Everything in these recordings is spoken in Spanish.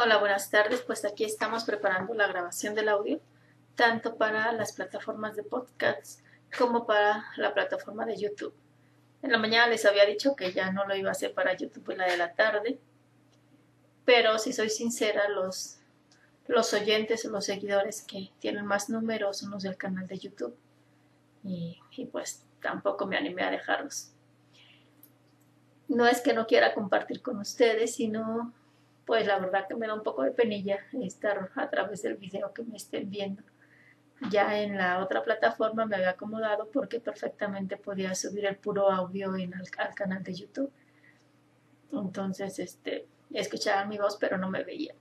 Hola, buenas tardes. Pues aquí estamos preparando la grabación del audio, tanto para las plataformas de podcast como para la plataforma de YouTube. En la mañana les había dicho que ya no lo iba a hacer para YouTube en la de la tarde, pero si soy sincera, los, los oyentes o los seguidores que tienen más números son los del canal de YouTube y, y pues tampoco me animé a dejarlos. No es que no quiera compartir con ustedes, sino pues la verdad que me da un poco de penilla estar a través del video que me estén viendo. Ya en la otra plataforma me había acomodado porque perfectamente podía subir el puro audio en al canal de YouTube. Entonces, este, escuchaban mi voz, pero no me veían.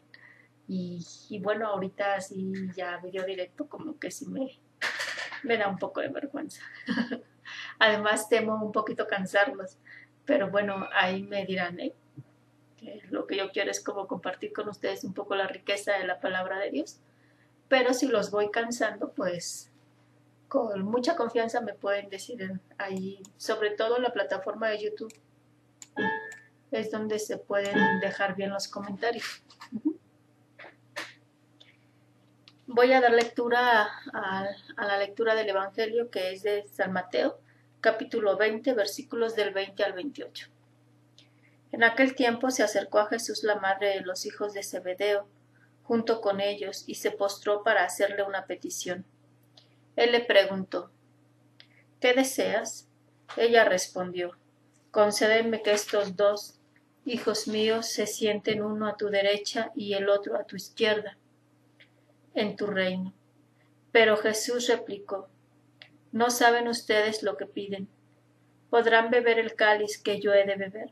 Y, y, bueno, ahorita así ya video directo, como que sí me, me da un poco de vergüenza. Además, temo un poquito cansarlos, pero bueno, ahí me dirán, ¿eh? Lo que yo quiero es como compartir con ustedes un poco la riqueza de la palabra de Dios. Pero si los voy cansando, pues con mucha confianza me pueden decir ahí, sobre todo en la plataforma de YouTube, es donde se pueden dejar bien los comentarios. Voy a dar lectura a, la lectura del Evangelio que es de San Mateo, capítulo 20, versículos del 20 al 28. En aquel tiempo se acercó a Jesús la madre de los hijos de Zebedeo, junto con ellos, y se postró para hacerle una petición. Él le preguntó ¿Qué deseas? Ella respondió Concédeme que estos dos hijos míos se sienten uno a tu derecha y el otro a tu izquierda en tu reino. Pero Jesús replicó No saben ustedes lo que piden. ¿Podrán beber el cáliz que yo he de beber?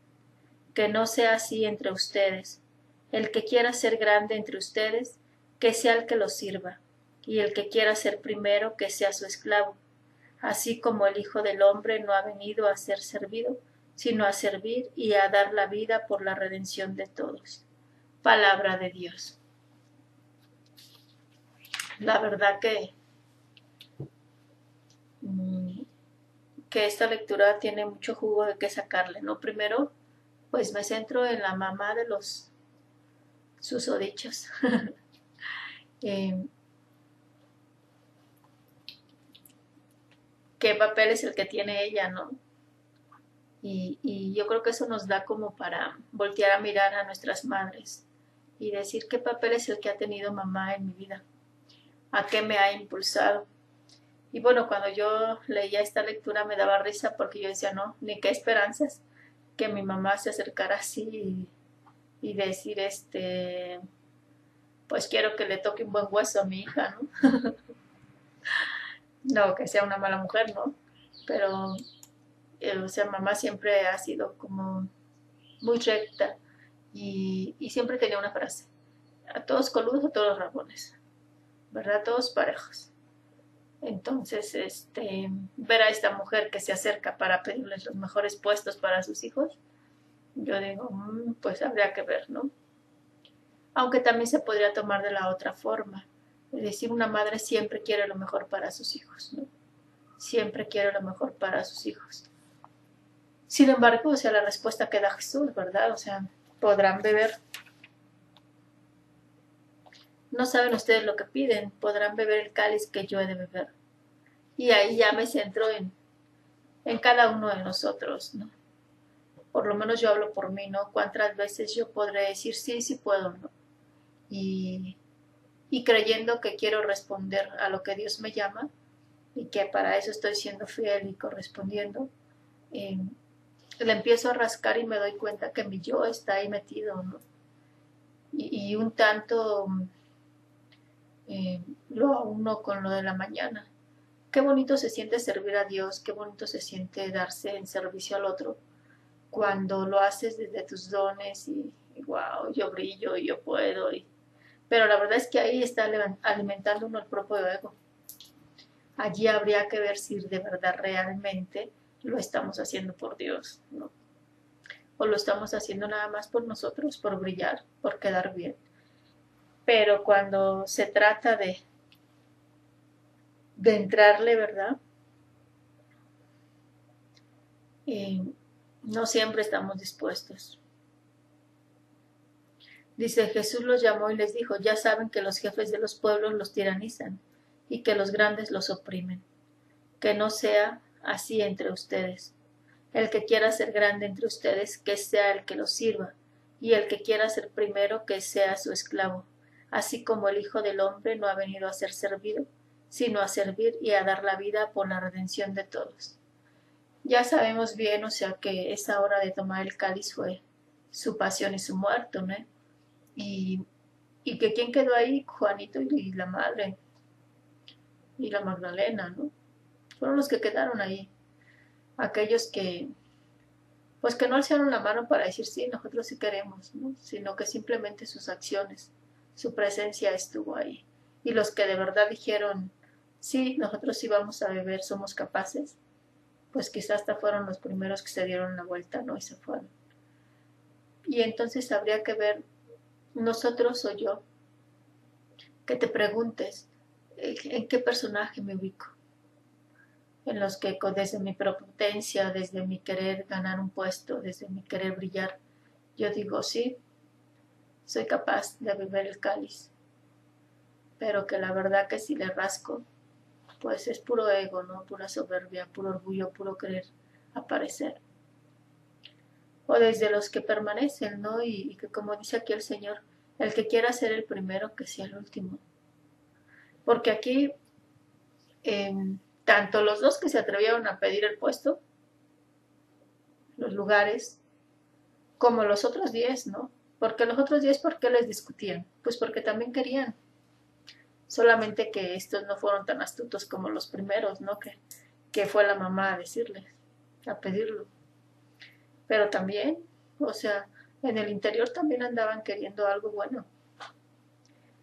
que no sea así entre ustedes. El que quiera ser grande entre ustedes, que sea el que los sirva, y el que quiera ser primero, que sea su esclavo, así como el Hijo del Hombre no ha venido a ser servido, sino a servir y a dar la vida por la redención de todos. Palabra de Dios. La verdad que, mm, que esta lectura tiene mucho jugo de qué sacarle, ¿no? Primero, pues me centro en la mamá de los susodichos. eh, ¿Qué papel es el que tiene ella, no? Y, y yo creo que eso nos da como para voltear a mirar a nuestras madres y decir qué papel es el que ha tenido mamá en mi vida, a qué me ha impulsado. Y bueno, cuando yo leía esta lectura me daba risa porque yo decía, no, ni qué esperanzas que mi mamá se acercara así y, decir, este, pues quiero que le toque un buen hueso a mi hija, ¿no? no que sea una mala mujer, ¿no? Pero, eh, o sea, mamá siempre ha sido como muy recta y, y siempre tenía una frase, a todos coludos, a todos rabones, ¿verdad? Todos parejos. Entonces, este, ver a esta mujer que se acerca para pedirles los mejores puestos para sus hijos, yo digo, mm, pues habría que ver, ¿no? Aunque también se podría tomar de la otra forma. Es decir, una madre siempre quiere lo mejor para sus hijos, ¿no? Siempre quiere lo mejor para sus hijos. Sin embargo, o sea, la respuesta que da Jesús, ¿verdad? O sea, podrán beber. No saben ustedes lo que piden, podrán beber el cáliz que yo he de beber y ahí ya me centro en, en cada uno de nosotros, ¿no? Por lo menos yo hablo por mí, ¿no? Cuántas veces yo podré decir sí, sí puedo, ¿no? Y, y creyendo que quiero responder a lo que Dios me llama y que para eso estoy siendo fiel y correspondiendo, eh, le empiezo a rascar y me doy cuenta que mi yo está ahí metido, ¿no? Y, y un tanto eh, lo uno con lo de la mañana qué bonito se siente servir a Dios, qué bonito se siente darse en servicio al otro cuando lo haces desde tus dones y, wow, yo brillo y yo puedo y, Pero la verdad es que ahí está alimentando uno el propio ego. Allí habría que ver si de verdad realmente lo estamos haciendo por Dios. O lo estamos haciendo nada más por nosotros, por brillar, por quedar bien. Pero cuando se trata de, de entrarle, ¿verdad? Eh, no siempre estamos dispuestos. Dice, Jesús los llamó y les dijo, ya saben que los jefes de los pueblos los tiranizan y que los grandes los oprimen. Que no sea así entre ustedes. El que quiera ser grande entre ustedes, que sea el que los sirva, y el que quiera ser primero, que sea su esclavo, así como el Hijo del Hombre no ha venido a ser servido, sino a servir y a dar la vida por la redención de todos. Ya sabemos bien, o sea, que esa hora de tomar el cáliz fue su pasión y su muerto, ¿no? Y, y que quién quedó ahí, Juanito y la madre, y la Magdalena, ¿no? Fueron los que quedaron ahí. Aquellos que, pues que no alzaron la mano para decir sí, nosotros sí queremos, ¿no? Sino que simplemente sus acciones, su presencia estuvo ahí. Y los que de verdad dijeron, sí, nosotros sí vamos a beber, somos capaces, pues quizás hasta fueron los primeros que se dieron la vuelta, ¿no? Y se fueron. Y entonces habría que ver, nosotros o yo, que te preguntes, ¿en qué personaje me ubico? En los que desde mi prepotencia, desde mi querer ganar un puesto, desde mi querer brillar, yo digo, sí, soy capaz de beber el cáliz, pero que la verdad que si le rasco, pues es puro ego, ¿no? Pura soberbia, puro orgullo, puro querer aparecer. O desde los que permanecen, ¿no? Y, que como dice aquí el Señor, el que quiera ser el primero, que sea el último. Porque aquí, em, tanto los dos que se atrevieron a pedir el puesto, los lugares, como los otros diez, ¿no? Porque los otros diez, ¿por qué les discutían? Pues porque también querían solamente que estos no fueron tan astutos como los primeros, ¿no? Que, que fue la mamá a decirles, a pedirlo. Pero también, o sea, en el interior también andaban queriendo algo bueno.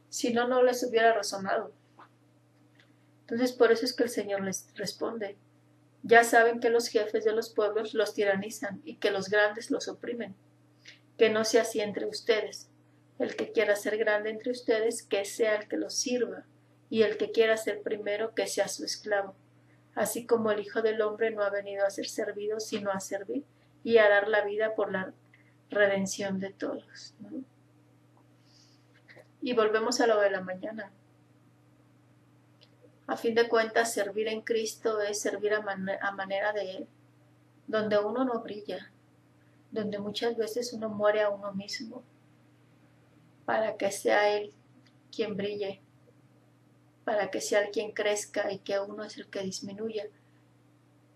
Si no, no les hubiera razonado. Entonces, por eso es que el Señor les responde. Ya saben que los jefes de los pueblos los tiranizan y que los grandes los oprimen. Que no sea así entre ustedes, el que quiera ser grande entre ustedes, que sea el que los sirva, y el que quiera ser primero, que sea su esclavo. Así como el Hijo del Hombre no ha venido a ser servido, sino a servir y a dar la vida por la redención de todos. Y volvemos a lo de la mañana. A fin de cuentas, servir en Cristo es servir a, manera de Él, donde uno no brilla, donde muchas veces uno muere a uno mismo, para que sea Él quien brille, para que sea Él quien crezca y que uno es el que disminuya.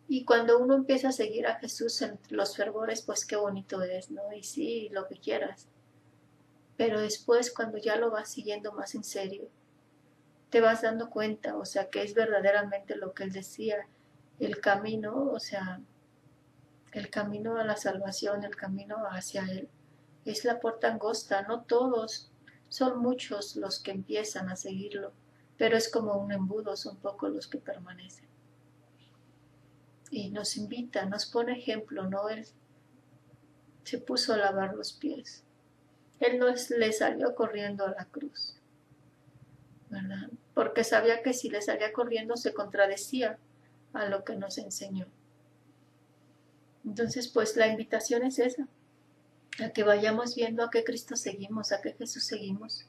Y cuando uno empieza a seguir a Jesús en los fervores, pues qué bonito es, ¿no? Y sí, lo que quieras. Pero después, cuando ya lo vas siguiendo más en serio, te vas dando cuenta, o sea, que es verdaderamente lo que Él decía, el camino, o sea, el camino a la salvación, el camino hacia Él es la puerta angosta, no todos, son muchos los que empiezan a seguirlo, pero es como un embudo, son pocos los que permanecen. Y nos invita, nos pone ejemplo, ¿no? Él se puso a lavar los pies. Él no le salió corriendo a la cruz, ¿verdad? Porque sabía que si le salía corriendo se contradecía a lo que nos enseñó. Entonces, pues la invitación es esa, a que vayamos viendo a qué Cristo seguimos, a qué Jesús seguimos,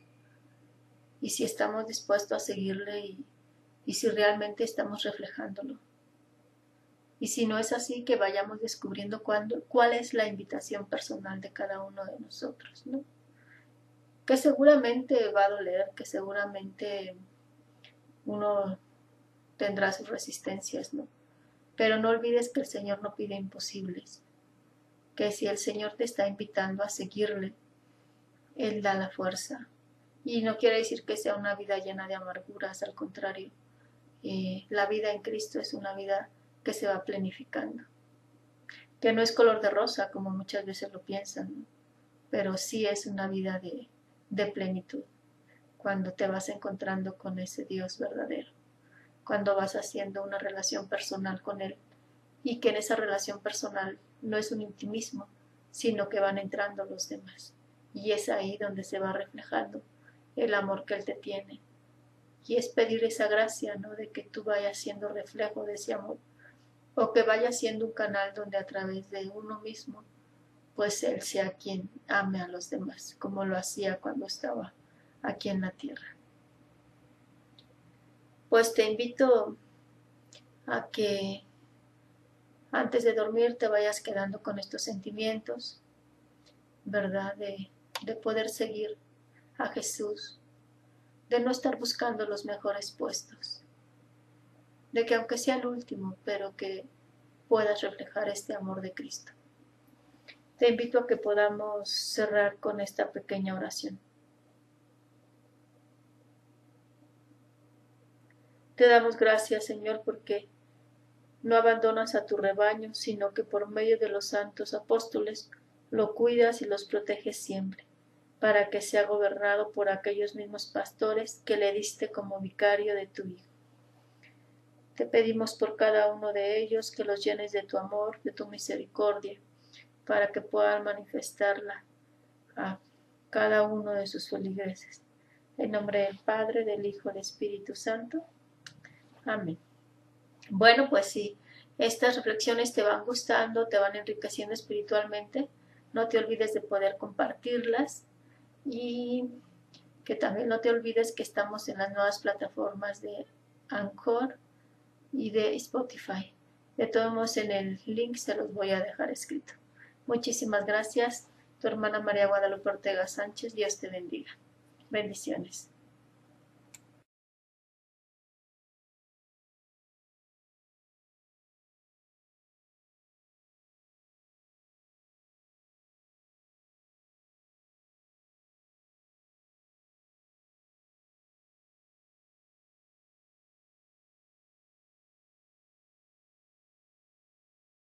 y si estamos dispuestos a seguirle y, si realmente estamos reflejándolo. Y si no es así, que vayamos descubriendo cuándo, cuál es la invitación personal de cada uno de nosotros, ¿no? Que seguramente va a doler, que seguramente uno tendrá sus resistencias, ¿no? Pero no olvides que el Señor no pide imposibles que si el Señor te está invitando a seguirle, Él da la fuerza. Y no quiere decir que sea una vida llena de amarguras, al contrario, eh, la vida en Cristo es una vida que se va planificando, que no es color de rosa como muchas veces lo piensan, pero sí es una vida de, de plenitud. cuando te vas encontrando con ese Dios verdadero, cuando vas haciendo una relación personal con Él y que en esa relación personal no es un intimismo, sino que van entrando los demás. Y es ahí donde se va reflejando el amor que Él te tiene. Y es pedir esa gracia, ¿no? De que tú vayas siendo reflejo de ese amor. O que vayas siendo un canal donde a través de uno mismo, pues Él sea quien ame a los demás, como lo hacía cuando estaba aquí en la tierra. Pues te invito a que antes de dormir te vayas quedando con estos sentimientos, ¿verdad? De, de poder seguir a Jesús, de no estar buscando los mejores puestos, de que aunque sea el último, pero que puedas reflejar este amor de Cristo. Te invito a que podamos cerrar con esta pequeña oración. Te damos gracias, Señor, porque no abandonas a tu rebaño, sino que por medio de los santos apóstoles lo cuidas y los proteges siempre, para que sea gobernado por aquellos mismos pastores que le diste como vicario de tu Hijo. Te pedimos por cada uno de ellos que los llenes de tu amor, de tu misericordia, para que puedan manifestarla a cada uno de sus feligreses. En nombre del Padre, del Hijo del Espíritu Santo. Amén. Bueno, pues si estas reflexiones te van gustando, te van enriqueciendo espiritualmente, no te olvides de poder compartirlas y que también no te olvides que estamos en las nuevas plataformas de Anchor y de Spotify. De todos modos, en el link se los voy a dejar escrito. Muchísimas gracias, tu hermana María Guadalupe Ortega Sánchez. Dios te bendiga. Bendiciones.